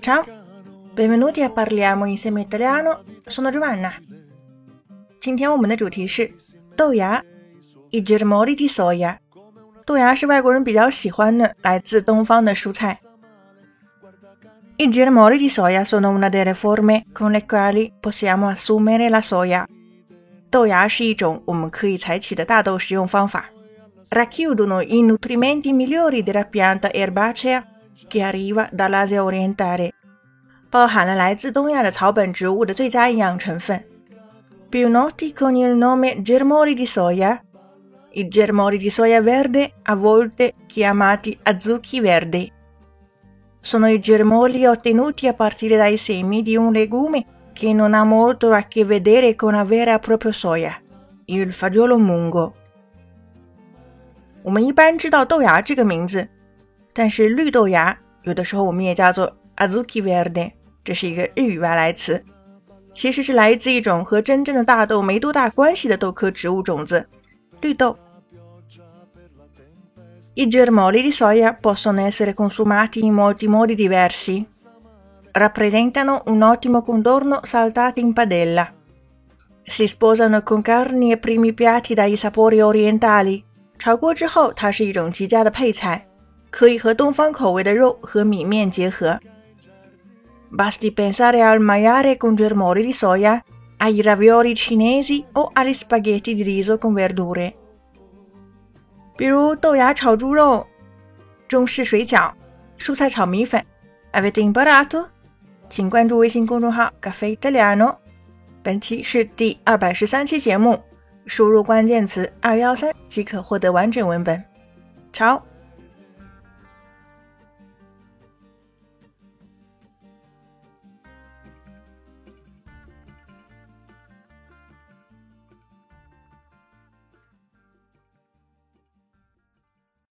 Ciao, benvenuti a parliamo insieme italiano. Sono Giovanna。今天我们的主题是豆芽，i germogli di soia。豆芽是外国人比较喜欢的来自东方的蔬菜。I germogli di soia sono una delle forme con le quali possiamo assumere la soia。豆芽是一种我们可以采取的大豆食用方法。Racchiudono i nutrimenti migliori della pianta erbacea che arriva dall'Asia orientale，包含了来自东亚的草本植物的最佳营养成分。Più noti con il nome germogli di soia, i germogli di soia verde, a volte chiamati azucchi verdi. Sono i germogli ottenuti a partire dai semi di un legume che non ha molto a che vedere con la vera e propria soia, il fagiolo mungo. 我们一般知道豆芽这个名字， 但是绿豆芽有的时候我们也叫做 azuki verde，这是一个日语外来词，其实是来自一种和真正的大豆没多大关系的豆科植物种子——绿豆。I germogli di soia possono essere consumati in molti modi diversi. Rappresentano un ottimo contorno saltati in padella. Si sposano con carni e primi piatti dai sapori orientali. 炒锅之后，它是一种极佳的配菜。 可以和东方口味的肉和米面结合。Basti pensare al maiale con germogli di soia, ai ravioli cinesi o agli spaghetti di riso con verdure。比如豆芽炒猪肉、中式水饺、蔬菜炒米粉。，everything butato 请关注微信公众号 “Caffè Italiano”。本期是第二百十三期节目，输入关键词“二幺三”即可获得完整文本。Ciao。